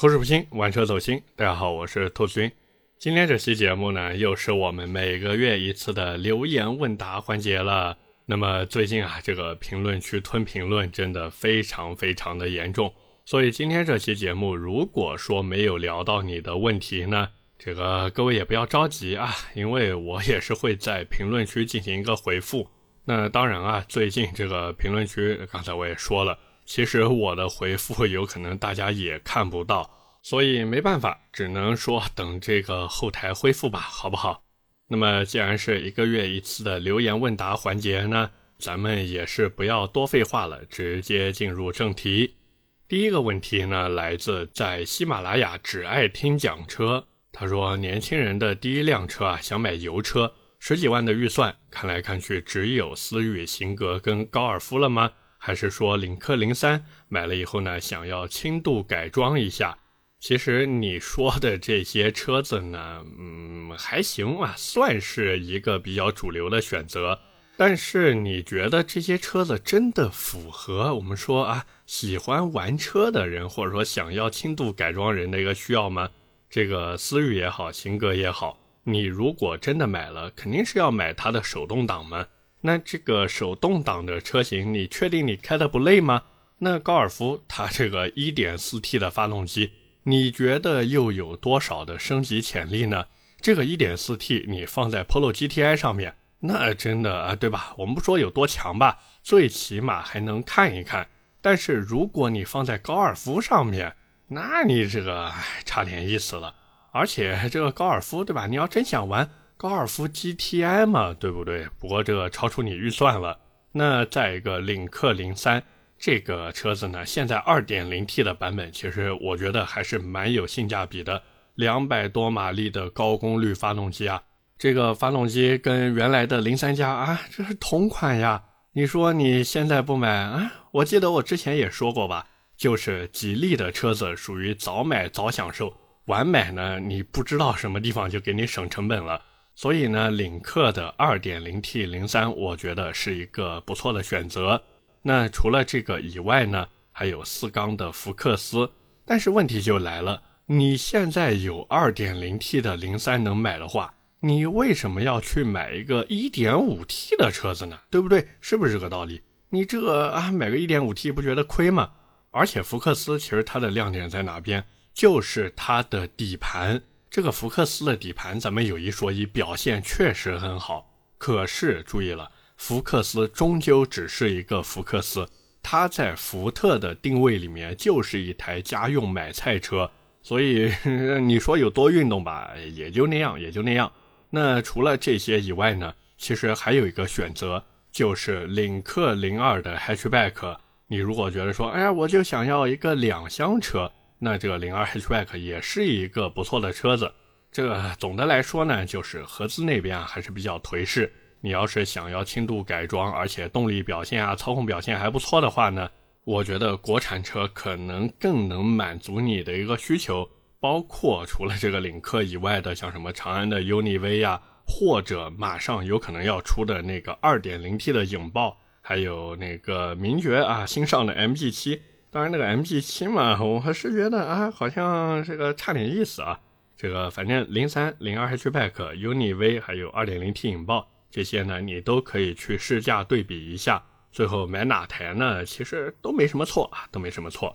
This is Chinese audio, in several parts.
口齿不清，玩车走心。大家好，我是兔子君。今天这期节目呢，又是我们每个月一次的留言问答环节了。那么最近啊，这个评论区吞评论真的非常非常的严重，所以今天这期节目，如果说没有聊到你的问题呢，这个各位也不要着急啊，因为我也是会在评论区进行一个回复。那当然啊，最近这个评论区，刚才我也说了。其实我的回复有可能大家也看不到，所以没办法，只能说等这个后台恢复吧，好不好？那么既然是一个月一次的留言问答环节呢，咱们也是不要多废话了，直接进入正题。第一个问题呢，来自在喜马拉雅只爱听讲车，他说年轻人的第一辆车啊，想买油车，十几万的预算，看来看去只有思域、型格跟高尔夫了吗？还是说领克零三买了以后呢，想要轻度改装一下？其实你说的这些车子呢，嗯，还行啊，算是一个比较主流的选择。但是你觉得这些车子真的符合我们说啊，喜欢玩车的人，或者说想要轻度改装人的一个需要吗？这个思域也好，型格也好，你如果真的买了，肯定是要买它的手动挡嘛。那这个手动挡的车型，你确定你开的不累吗？那高尔夫它这个 1.4T 的发动机，你觉得又有多少的升级潜力呢？这个 1.4T 你放在 Polo GTI 上面，那真的啊，对吧？我们不说有多强吧，最起码还能看一看。但是如果你放在高尔夫上面，那你这个差点意思了。而且这个高尔夫，对吧？你要真想玩。高尔夫 GTI 嘛，对不对？不过这个超出你预算了。那再一个领克零三这个车子呢，现在 2.0T 的版本，其实我觉得还是蛮有性价比的。两百多马力的高功率发动机啊，这个发动机跟原来的零三加啊，这是同款呀。你说你现在不买啊？我记得我之前也说过吧，就是吉利的车子属于早买早享受，晚买呢，你不知道什么地方就给你省成本了。所以呢，领克的 2.0T 零三，我觉得是一个不错的选择。那除了这个以外呢，还有四缸的福克斯。但是问题就来了，你现在有 2.0T 的零三能买的话，你为什么要去买一个 1.5T 的车子呢？对不对？是不是这个道理？你这个啊，买个 1.5T 不觉得亏吗？而且福克斯其实它的亮点在哪边？就是它的底盘。这个福克斯的底盘，咱们有一说一，表现确实很好。可是注意了，福克斯终究只是一个福克斯，它在福特的定位里面就是一台家用买菜车。所以你说有多运动吧，也就那样，也就那样。那除了这些以外呢，其实还有一个选择，就是领克零二的 hatchback。你如果觉得说，哎呀，我就想要一个两厢车。那这个零二 hatchback 也是一个不错的车子。这个总的来说呢，就是合资那边啊还是比较颓势。你要是想要轻度改装，而且动力表现啊、操控表现还不错的话呢，我觉得国产车可能更能满足你的一个需求。包括除了这个领克以外的，像什么长安的 UNI-V 呀，或者马上有可能要出的那个 2.0T 的影豹，还有那个名爵啊新上的 MG7。当然，那个 MG7 嘛，我还是觉得啊，好像这个差点意思啊。这个反正零三、零二 hatchback、UNI-V 还有 2.0T 引爆这些呢，你都可以去试驾对比一下，最后买哪台呢？其实都没什么错啊，都没什么错。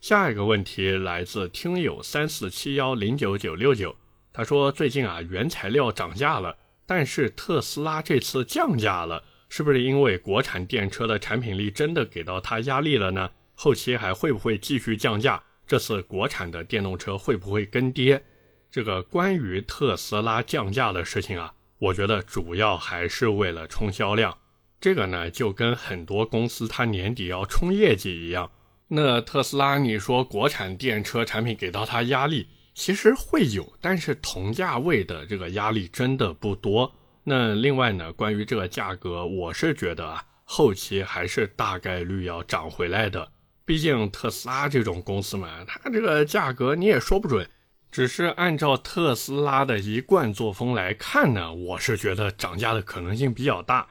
下一个问题来自听友三四七幺零九九六九，他说最近啊原材料涨价了，但是特斯拉这次降价了，是不是因为国产电车的产品力真的给到他压力了呢？后期还会不会继续降价？这次国产的电动车会不会跟跌？这个关于特斯拉降价的事情啊，我觉得主要还是为了冲销量。这个呢，就跟很多公司它年底要冲业绩一样。那特斯拉，你说国产电车产品给到它压力，其实会有，但是同价位的这个压力真的不多。那另外呢，关于这个价格，我是觉得啊，后期还是大概率要涨回来的。毕竟特斯拉这种公司嘛，它这个价格你也说不准。只是按照特斯拉的一贯作风来看呢，我是觉得涨价的可能性比较大。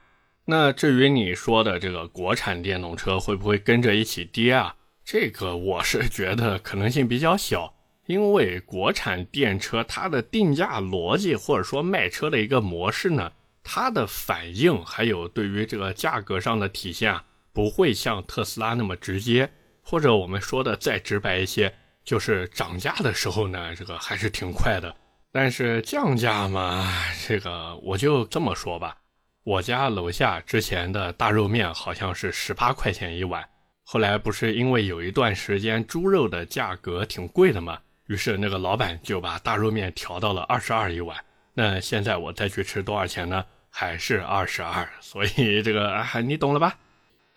那至于你说的这个国产电动车会不会跟着一起跌啊？这个我是觉得可能性比较小。因为国产电车它的定价逻辑或者说卖车的一个模式呢，它的反应还有对于这个价格上的体现啊，不会像特斯拉那么直接，或者我们说的再直白一些，就是涨价的时候呢，这个还是挺快的。但是降价嘛，这个我就这么说吧，我家楼下之前的大肉面好像是十八块钱一碗，后来不是因为有一段时间猪肉的价格挺贵的嘛。于是那个老板就把大肉面调到了二十二一碗。那现在我再去吃多少钱呢？还是二十二。所以这个啊，你懂了吧？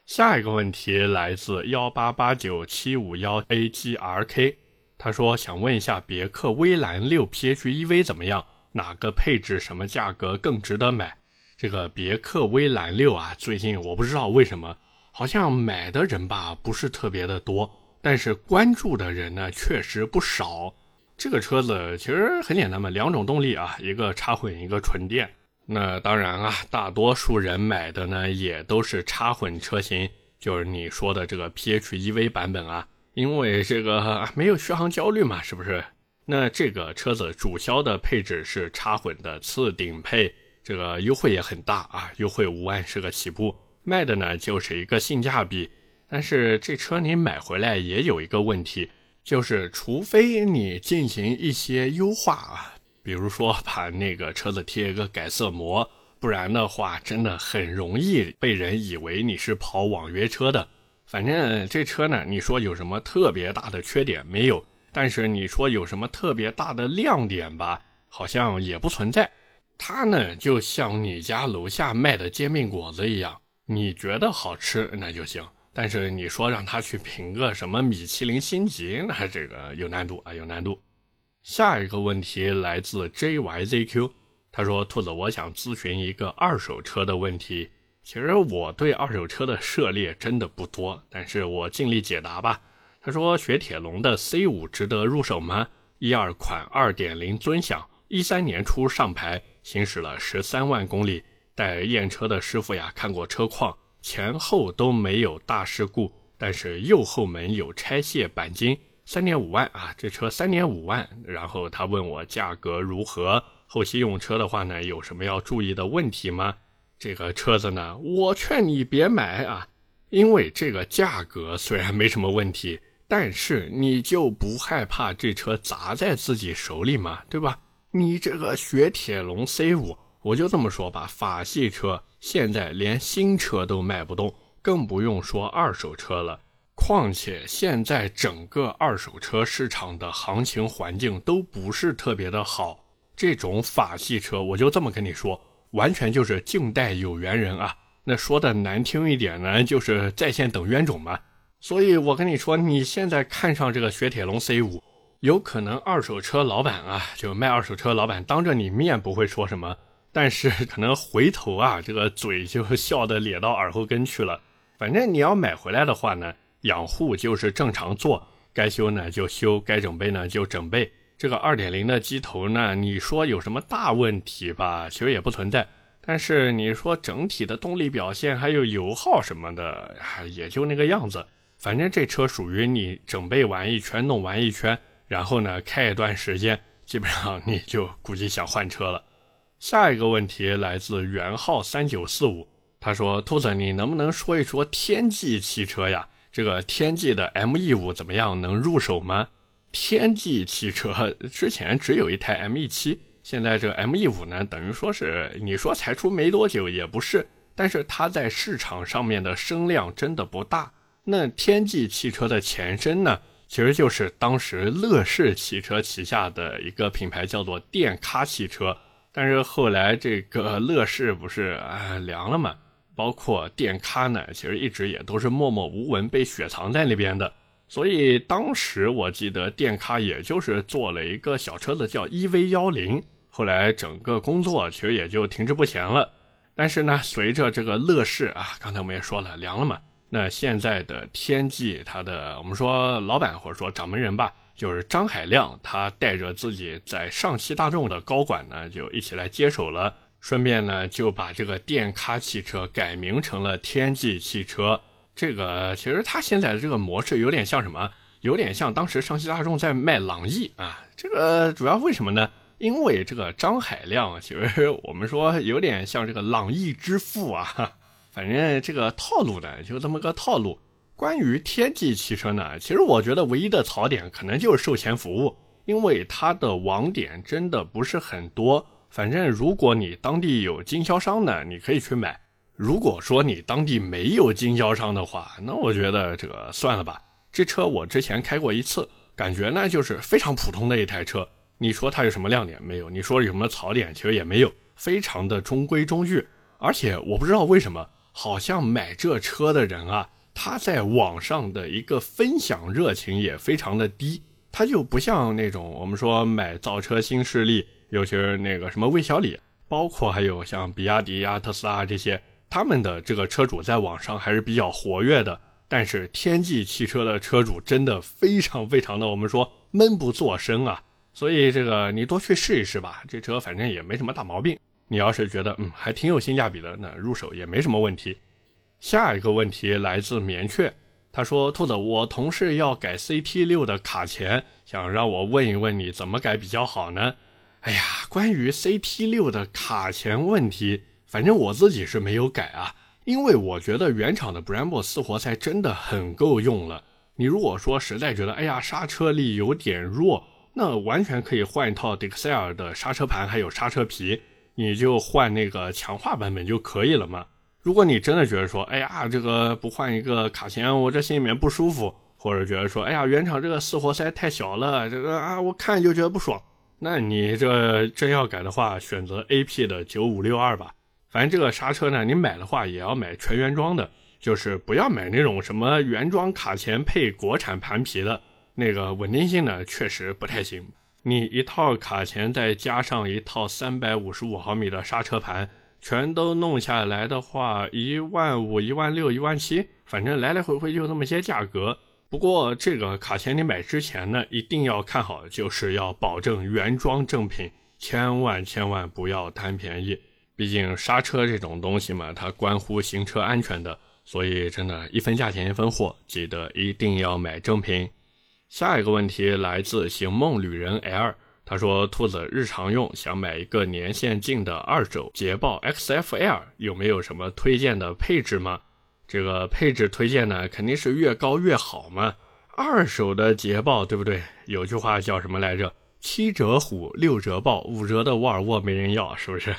下一个问题来自幺八八九七五幺 A G R K，他说想问一下别克威兰六 PHEV 怎么样？哪个配置、什么价格更值得买？这个别克威兰六啊，最近我不知道为什么，好像买的人吧不是特别的多。但是关注的人呢，确实不少。这个车子其实很简单嘛，两种动力啊，一个插混，一个纯电。那当然啊，大多数人买的呢，也都是插混车型，就是你说的这个 PHEV 版本啊，因为这个没有续航焦虑嘛，是不是？那这个车子主销的配置是插混的次顶配，这个优惠也很大啊，优惠五万是个起步，卖的呢就是一个性价比。但是这车你买回来也有一个问题，就是除非你进行一些优化啊，比如说把那个车子贴一个改色膜，不然的话真的很容易被人以为你是跑网约车的。反正这车呢，你说有什么特别大的缺点没有？但是你说有什么特别大的亮点吧，好像也不存在。它呢就像你家楼下卖的煎饼果子一样，你觉得好吃那就行。但是你说让他去评个什么米其林星级，那这个有难度啊，有难度。下一个问题来自 JYZQ，他说：“兔子，我想咨询一个二手车的问题。其实我对二手车的涉猎真的不多，但是我尽力解答吧。”他说：“雪铁龙的 C5 值得入手吗？一二款2.0尊享，一三年初上牌，行驶了十三万公里，带验车的师傅呀看过车况。”前后都没有大事故，但是右后门有拆卸钣金，三点五万啊，这车三点五万。然后他问我价格如何，后期用车的话呢，有什么要注意的问题吗？这个车子呢，我劝你别买啊，因为这个价格虽然没什么问题，但是你就不害怕这车砸在自己手里吗？对吧？你这个雪铁龙 C 五。我就这么说吧，法系车现在连新车都卖不动，更不用说二手车了。况且现在整个二手车市场的行情环境都不是特别的好。这种法系车，我就这么跟你说，完全就是静待有缘人啊。那说的难听一点呢，就是在线等冤种嘛。所以我跟你说，你现在看上这个雪铁龙 C 五，有可能二手车老板啊，就卖二手车老板当着你面不会说什么。但是可能回头啊，这个嘴就笑得咧到耳后根去了。反正你要买回来的话呢，养护就是正常做，该修呢就修，该整备呢就整备。这个二点零的机头呢，你说有什么大问题吧？其实也不存在。但是你说整体的动力表现还有油耗什么的，也就那个样子。反正这车属于你整备完一圈，弄完一圈，然后呢开一段时间，基本上你就估计想换车了。下一个问题来自元昊三九四五，他说：“兔子，你能不能说一说天际汽车呀？这个天际的 ME 五怎么样？能入手吗？天际汽车之前只有一台 ME 七，现在这 ME 五呢，等于说是你说才出没多久也不是，但是它在市场上面的声量真的不大。那天际汽车的前身呢，其实就是当时乐视汽车旗下的一个品牌，叫做电咖汽车。”但是后来这个乐视不是啊凉了嘛？包括电咖呢，其实一直也都是默默无闻被雪藏在那边的。所以当时我记得电咖也就是做了一个小车子叫 EV 幺零，后来整个工作其实也就停滞不前了。但是呢，随着这个乐视啊，刚才我们也说了凉了嘛，那现在的天际它的我们说老板或者说掌门人吧。就是张海亮，他带着自己在上汽大众的高管呢，就一起来接手了。顺便呢，就把这个电咖汽车改名成了天际汽车。这个其实它现在的这个模式有点像什么？有点像当时上汽大众在卖朗逸啊。这个主要为什么呢？因为这个张海亮，其实我们说有点像这个朗逸之父啊。反正这个套路呢，就这么个套路。关于天际汽车呢，其实我觉得唯一的槽点可能就是售前服务，因为它的网点真的不是很多。反正如果你当地有经销商呢，你可以去买；如果说你当地没有经销商的话，那我觉得这个算了吧。这车我之前开过一次，感觉呢就是非常普通的一台车。你说它有什么亮点没有？你说有什么槽点其实也没有，非常的中规中矩。而且我不知道为什么，好像买这车的人啊。他在网上的一个分享热情也非常的低，他就不像那种我们说买造车新势力，尤其是那个什么魏小李，包括还有像比亚迪啊、特斯拉这些，他们的这个车主在网上还是比较活跃的。但是天际汽车的车主真的非常非常的，我们说闷不作声啊。所以这个你多去试一试吧，这车反正也没什么大毛病。你要是觉得嗯还挺有性价比的，那入手也没什么问题。下一个问题来自棉雀，他说：“兔子，我同事要改 CT 六的卡钳，想让我问一问你怎么改比较好呢？”哎呀，关于 CT 六的卡钳问题，反正我自己是没有改啊，因为我觉得原厂的 Brembo 四活塞真的很够用了。你如果说实在觉得，哎呀，刹车力有点弱，那完全可以换一套 Dexel 的刹车盘还有刹车皮，你就换那个强化版本就可以了嘛。如果你真的觉得说，哎呀，这个不换一个卡钳，我这心里面不舒服，或者觉得说，哎呀，原厂这个四活塞太小了，这个啊，我看就觉得不爽，那你这真要改的话，选择 AP 的九五六二吧。反正这个刹车呢，你买的话也要买全原装的，就是不要买那种什么原装卡钳配国产盘皮的，那个稳定性呢确实不太行。你一套卡钳再加上一套三百五十五毫米的刹车盘。全都弄下来的话，一万五、一万六、一万七，反正来来回回就那么些价格。不过这个卡钳你买之前呢，一定要看好，就是要保证原装正品，千万千万不要贪便宜。毕竟刹车这种东西嘛，它关乎行车安全的，所以真的，一分价钱一分货，记得一定要买正品。下一个问题来自醒梦旅人 L。他说：“兔子日常用，想买一个年限近的二手捷豹 XFL，有没有什么推荐的配置吗？这个配置推荐呢，肯定是越高越好嘛。二手的捷豹，对不对？有句话叫什么来着？七折虎，六折豹，五折的沃尔沃没人要，是不是？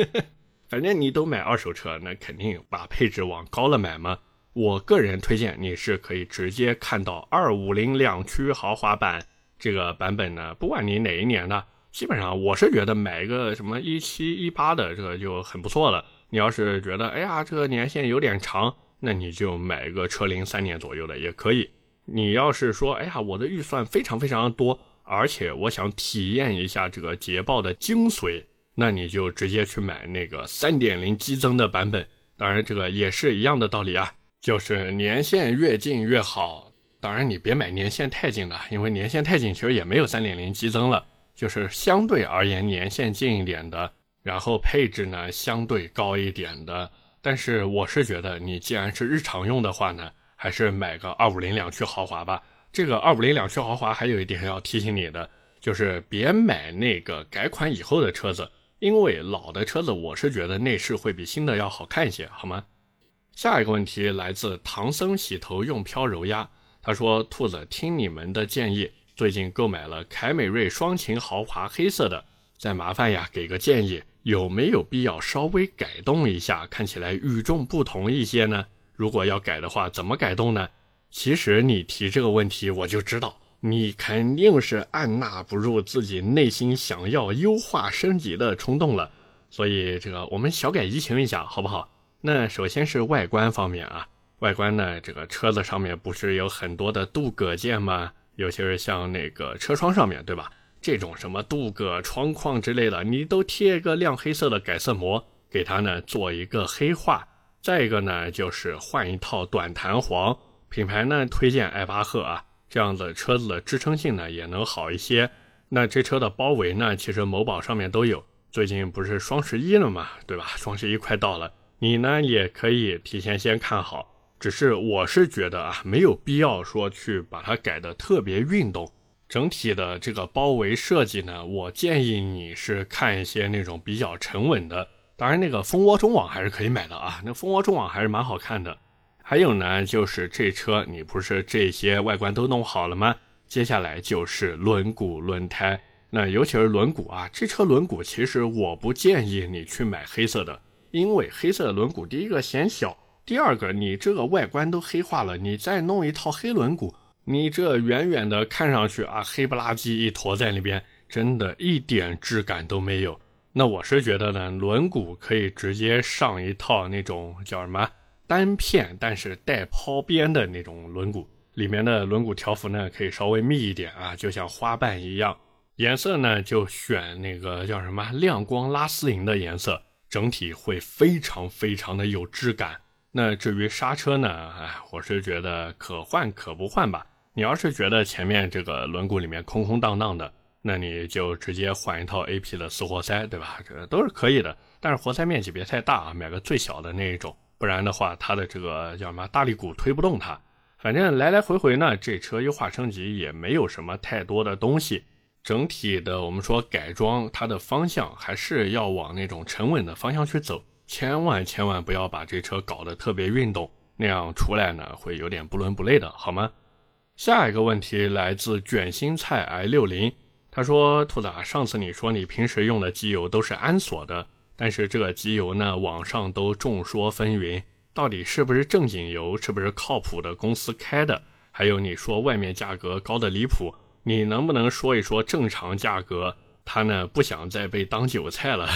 反正你都买二手车，那肯定把配置往高了买嘛。我个人推荐你是可以直接看到二五零两驱豪华版。”这个版本呢，不管你哪一年的，基本上我是觉得买一个什么一七一八的这个就很不错了。你要是觉得哎呀这个年限有点长，那你就买一个车龄三年左右的也可以。你要是说哎呀我的预算非常非常多，而且我想体验一下这个捷豹的精髓，那你就直接去买那个三点零激增的版本。当然这个也是一样的道理啊，就是年限越近越好。当然，你别买年限太近的，因为年限太近其实也没有三点零激增了，就是相对而言年限近一点的，然后配置呢相对高一点的。但是我是觉得，你既然是日常用的话呢，还是买个二五零两驱豪华吧。这个二五零两驱豪华还有一点要提醒你的，就是别买那个改款以后的车子，因为老的车子我是觉得内饰会比新的要好看一些，好吗？下一个问题来自唐僧洗头用飘柔压。他说：“兔子，听你们的建议，最近购买了凯美瑞双擎豪华黑色的，再麻烦呀，给个建议，有没有必要稍微改动一下，看起来与众不同一些呢？如果要改的话，怎么改动呢？其实你提这个问题，我就知道你肯定是按捺不住自己内心想要优化升级的冲动了，所以这个我们小改怡情一下，好不好？那首先是外观方面啊。”外观呢？这个车子上面不是有很多的镀铬件吗？尤其是像那个车窗上面对吧？这种什么镀铬窗框之类的，你都贴一个亮黑色的改色膜，给它呢做一个黑化。再一个呢，就是换一套短弹簧，品牌呢推荐艾巴赫啊，这样子车子的支撑性呢也能好一些。那这车的包围呢，其实某宝上面都有。最近不是双十一了嘛，对吧？双十一快到了，你呢也可以提前先看好。只是我是觉得啊，没有必要说去把它改的特别运动。整体的这个包围设计呢，我建议你是看一些那种比较沉稳的。当然，那个蜂窝中网还是可以买的啊，那蜂窝中网还是蛮好看的。还有呢，就是这车你不是这些外观都弄好了吗？接下来就是轮毂、轮胎。那尤其是轮毂啊，这车轮毂其实我不建议你去买黑色的，因为黑色的轮毂第一个显小，第二个你这个外观都黑化了，你再弄一套黑轮毂，你这远远的看上去啊，黑不拉几一坨在那边，真的一点质感都没有。那我是觉得呢，轮毂可以直接上一套那种叫什么单片，但是带抛边的那种轮毂，里面的轮毂条幅呢可以稍微密一点啊，就像花瓣一样。颜色呢，就选那个叫什么亮光拉丝银的颜色，整体会非常非常的有质感。那至于刹车呢，哎，我是觉得可换可不换吧。你要是觉得前面这个轮毂里面空空荡荡的，那你就直接换一套 A P 的四活塞，对吧？这都是可以的。但是活塞面积别太大啊，买个最小的那一种，不然的话，它的这个叫什么大力鼓推不动它。反正来来回回呢，这车优化升级也没有什么太多的东西。整体的，我们说改装它的方向还是要往那种沉稳的方向去走，千万千万不要把这车搞得特别运动，那样出来呢会有点不伦不类的，好吗？下一个问题来自卷心菜 i 六零，他说：“兔子啊，上次你说你平时用的机油都是安索的，但是这个机油呢，网上都众说纷纭，到底是不是正经油，是不是靠谱的公司开的？还有你说外面价格高的离谱。”你能不能说一说正常价格？他呢不想再被当韭菜了。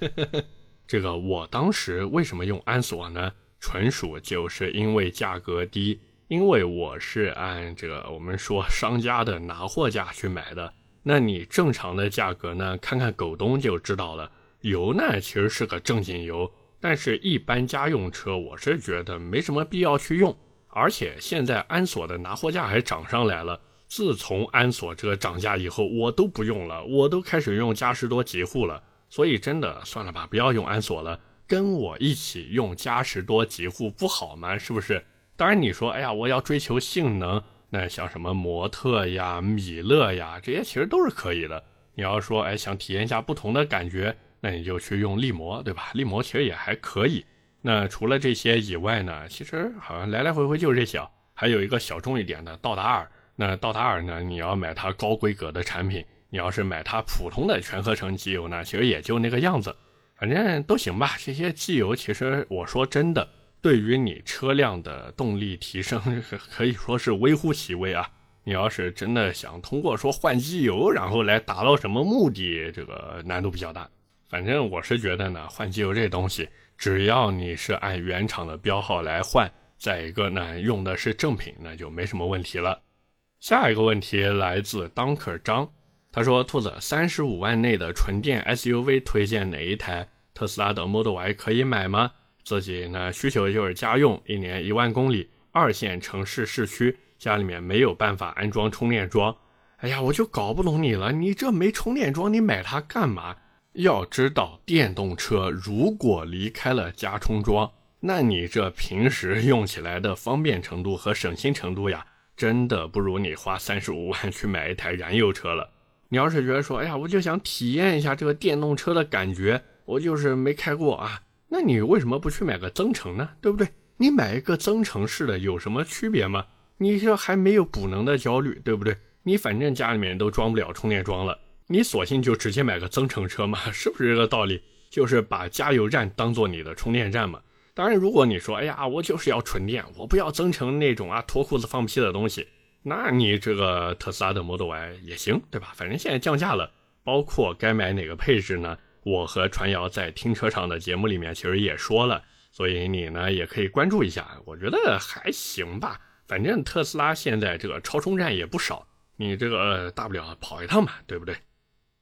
这个我当时为什么用安索呢？纯 属就是因为价格低，因为我是按这个我们说商家的拿货价去买的。那你正常的价格呢？看看狗东就知道了。油呢其实是个正经油，但是一般家用车我是觉得没什么必要去用。而且现在安索的拿货价还涨上来了。自从安索这个涨价以后，我都不用了，我都开始用嘉实多极护了。所以真的算了吧，不要用安索了，跟我一起用嘉实多极护不好吗？是不是？当然你说，哎呀，我要追求性能，那像什么模特呀、米勒呀，这些其实都是可以的。你要说，哎，想体验一下不同的感觉，那你就去用力摩，对吧？力摩其实也还可以。那除了这些以外呢，其实好像来来回回就这些，还有一个小众一点的道达尔。那道达尔呢？你要买它高规格的产品，你要是买它普通的全合成机油呢，其实也就那个样子，反正都行吧。这些机油其实我说真的，对于你车辆的动力提升 可以说是微乎其微啊。你要是真的想通过说换机油，然后来达到什么目的，这个难度比较大。反正我是觉得呢，换机油这东西，只要你是按原厂的标号来换，再一个呢用的是正品，那就没什么问题了。下一个问题来自 Dunker 张，他说：“兔子，三十五万内的纯电 SUV 推荐哪一台？特斯拉的 Model Y 可以买吗？自己呢需求就是家用，一年一万公里，二线城市市区，家里面没有办法安装充电桩。哎呀，我就搞不懂你了，你这没充电桩，你买它干嘛？要知道，电动车如果离开了加充桩，那你这平时用起来的方便程度和省心程度呀。”真的不如你花三十五万去买一台燃油车了。你要是觉得说，哎呀，我就想体验一下这个电动车的感觉，我就是没开过啊，那你为什么不去买个增程呢？对不对？你买一个增程式的有什么区别吗？你这还没有补能的焦虑，对不对？你反正家里面都装不了充电桩了，你索性就直接买个增程车嘛，是不是这个道理？就是把加油站当做你的充电站嘛。当然，如果你说，哎呀，我就是要纯电，我不要增程那种啊脱裤子放屁的东西，那你这个特斯拉的 Model Y 也行，对吧？反正现在降价了，包括该买哪个配置呢？我和传谣在停车场的节目里面其实也说了，所以你呢也可以关注一下，我觉得还行吧。反正特斯拉现在这个超充站也不少，你这个大不了跑一趟嘛，对不对？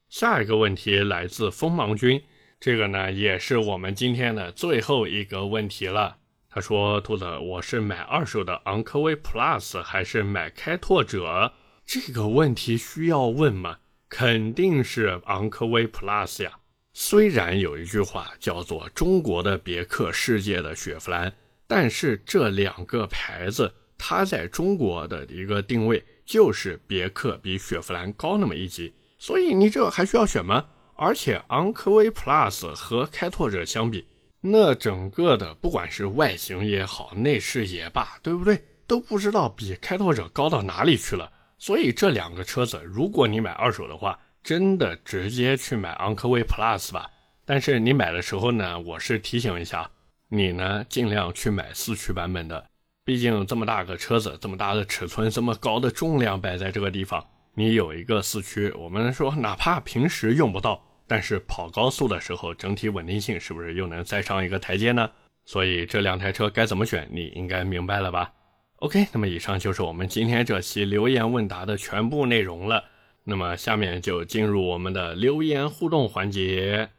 下一个问题来自锋芒君。这个呢，也是我们今天的最后一个问题了。他说：“兔子，我是买二手的昂科威 Plus 还是买开拓者？这个问题需要问吗？肯定是昂科威 Plus 呀。虽然有一句话叫做‘中国的别克，世界的雪佛兰’，但是这两个牌子，它在中国的一个定位就是别克比雪佛兰高那么一级，所以你这还需要选吗？而且昂科威 Plus 和开拓者相比，那整个的不管是外形也好，内饰也罢，对不对？都不知道比开拓者高到哪里去了。所以这两个车子，如果你买二手的话，真的直接去买昂科威 Plus 吧。但是你买的时候呢，我是提醒一下，你呢尽量去买四驱版本的，毕竟这么大个车子，这么大的尺寸，这么高的重量摆在这个地方。你有一个四驱，我们说哪怕平时用不到，但是跑高速的时候，整体稳定性是不是又能再上一个台阶呢？所以这两台车该怎么选，你应该明白了吧？OK，那么以上就是我们今天这期留言问答的全部内容了。那么下面就进入我们的留言互动环节。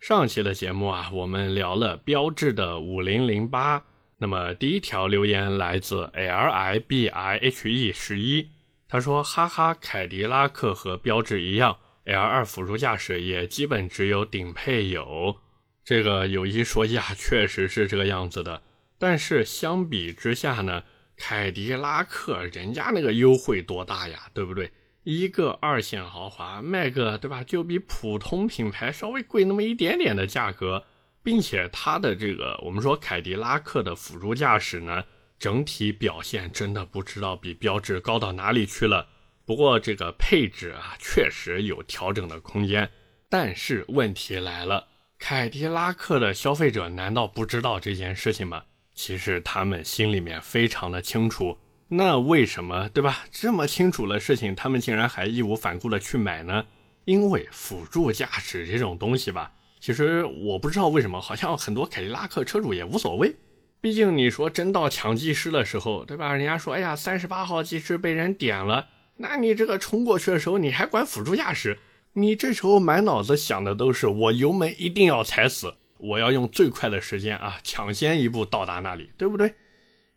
上期的节目啊，我们聊了标致的五零零八。那么第一条留言来自 L I B I H E 十一。他说：“哈哈，凯迪拉克和标致一样，L2 辅助驾驶也基本只有顶配有。这个有一说一啊，确实是这个样子的。但是相比之下呢，凯迪拉克人家那个优惠多大呀，对不对？一个二线豪华卖个对吧，就比普通品牌稍微贵那么一点点的价格，并且它的这个我们说凯迪拉克的辅助驾驶呢。”整体表现真的不知道比标致高到哪里去了。不过这个配置啊，确实有调整的空间。但是问题来了，凯迪拉克的消费者难道不知道这件事情吗？其实他们心里面非常的清楚。那为什么对吧？这么清楚的事情，他们竟然还义无反顾的去买呢？因为辅助驾驶这种东西吧，其实我不知道为什么，好像很多凯迪拉克车主也无所谓。毕竟你说真到抢技师的时候，对吧？人家说，哎呀，三十八号技师被人点了，那你这个冲过去的时候，你还管辅助驾驶？你这时候满脑子想的都是我油门一定要踩死，我要用最快的时间啊，抢先一步到达那里，对不对？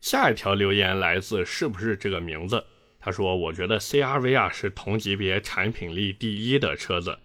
下一条留言来自是不是这个名字？他说，我觉得 CRV 啊是同级别产品力第一的车子。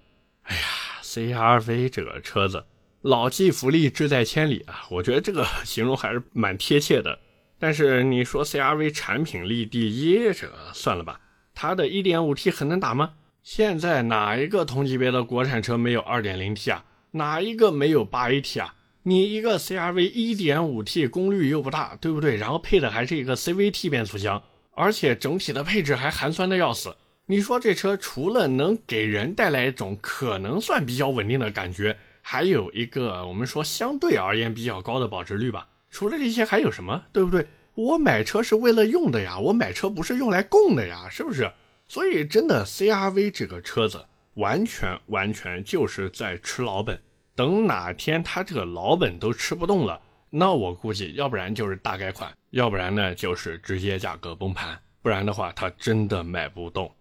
哎呀，CRV 这个车子。老骥伏枥，志在千里啊！我觉得这个形容还是蛮贴切的。但是你说 CRV 产品力第一，这算了吧。它的 1.5T 很能打吗？现在哪一个同级别的国产车没有 2.0T 啊？哪一个没有 8AT 啊？你一个 CRV 1.5T 功率又不大，对不对？然后配的还是一个 CVT 变速箱，而且整体的配置还寒酸的要死。你说这车除了能给人带来一种可能算比较稳定的感觉？还有一个，我们说相对而言比较高的保值率吧。除了这些还有什么？对不对？我买车是为了用的呀，我买车不是用来供的呀，是不是？所以真的，CRV 这个车子完全完全就是在吃老本。等哪天他这个老本都吃不动了，那我估计，要不然就是大改款，要不然呢就是直接价格崩盘，不然的话他真的卖不动。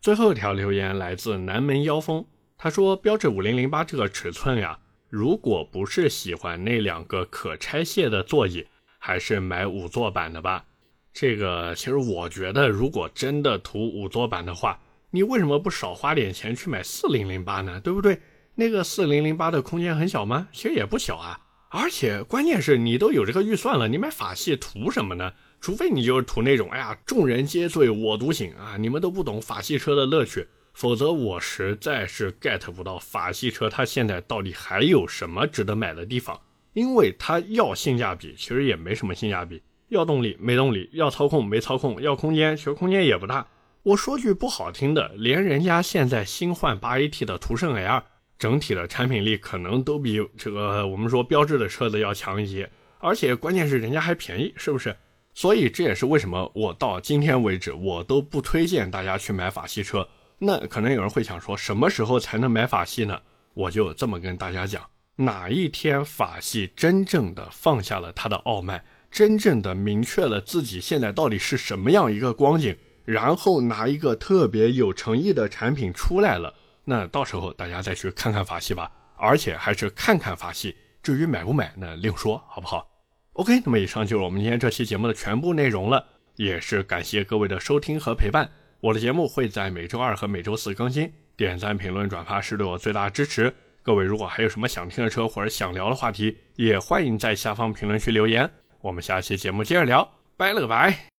最后一条留言来自南门妖风。他说：“标致五零零八这个尺寸呀，如果不是喜欢那两个可拆卸的座椅，还是买五座版的吧。这个其实我觉得，如果真的图五座版的话，你为什么不少花点钱去买四零零八呢？对不对？那个四零零八的空间很小吗？其实也不小啊。而且关键是你都有这个预算了，你买法系图什么呢？除非你就是图那种，哎呀，众人皆醉我独醒啊！你们都不懂法系车的乐趣。”否则我实在是 get 不到法系车它现在到底还有什么值得买的地方，因为它要性价比，其实也没什么性价比；要动力没动力，要操控没操控，要空间其实空间也不大。我说句不好听的，连人家现在新换 8AT 的途胜 L，整体的产品力可能都比这个我们说标致的车子要强一些，而且关键是人家还便宜，是不是？所以这也是为什么我到今天为止我都不推荐大家去买法系车。那可能有人会想说，什么时候才能买法系呢？我就这么跟大家讲，哪一天法系真正的放下了他的傲慢，真正的明确了自己现在到底是什么样一个光景，然后拿一个特别有诚意的产品出来了，那到时候大家再去看看法系吧，而且还是看看法系，至于买不买那另说，好不好？OK，那么以上就是我们今天这期节目的全部内容了，也是感谢各位的收听和陪伴。我的节目会在每周二和每周四更新，点赞、评论、转发是对我最大的支持。各位如果还有什么想听的车或者想聊的话题，也欢迎在下方评论区留言。我们下期节目接着聊，拜了个拜。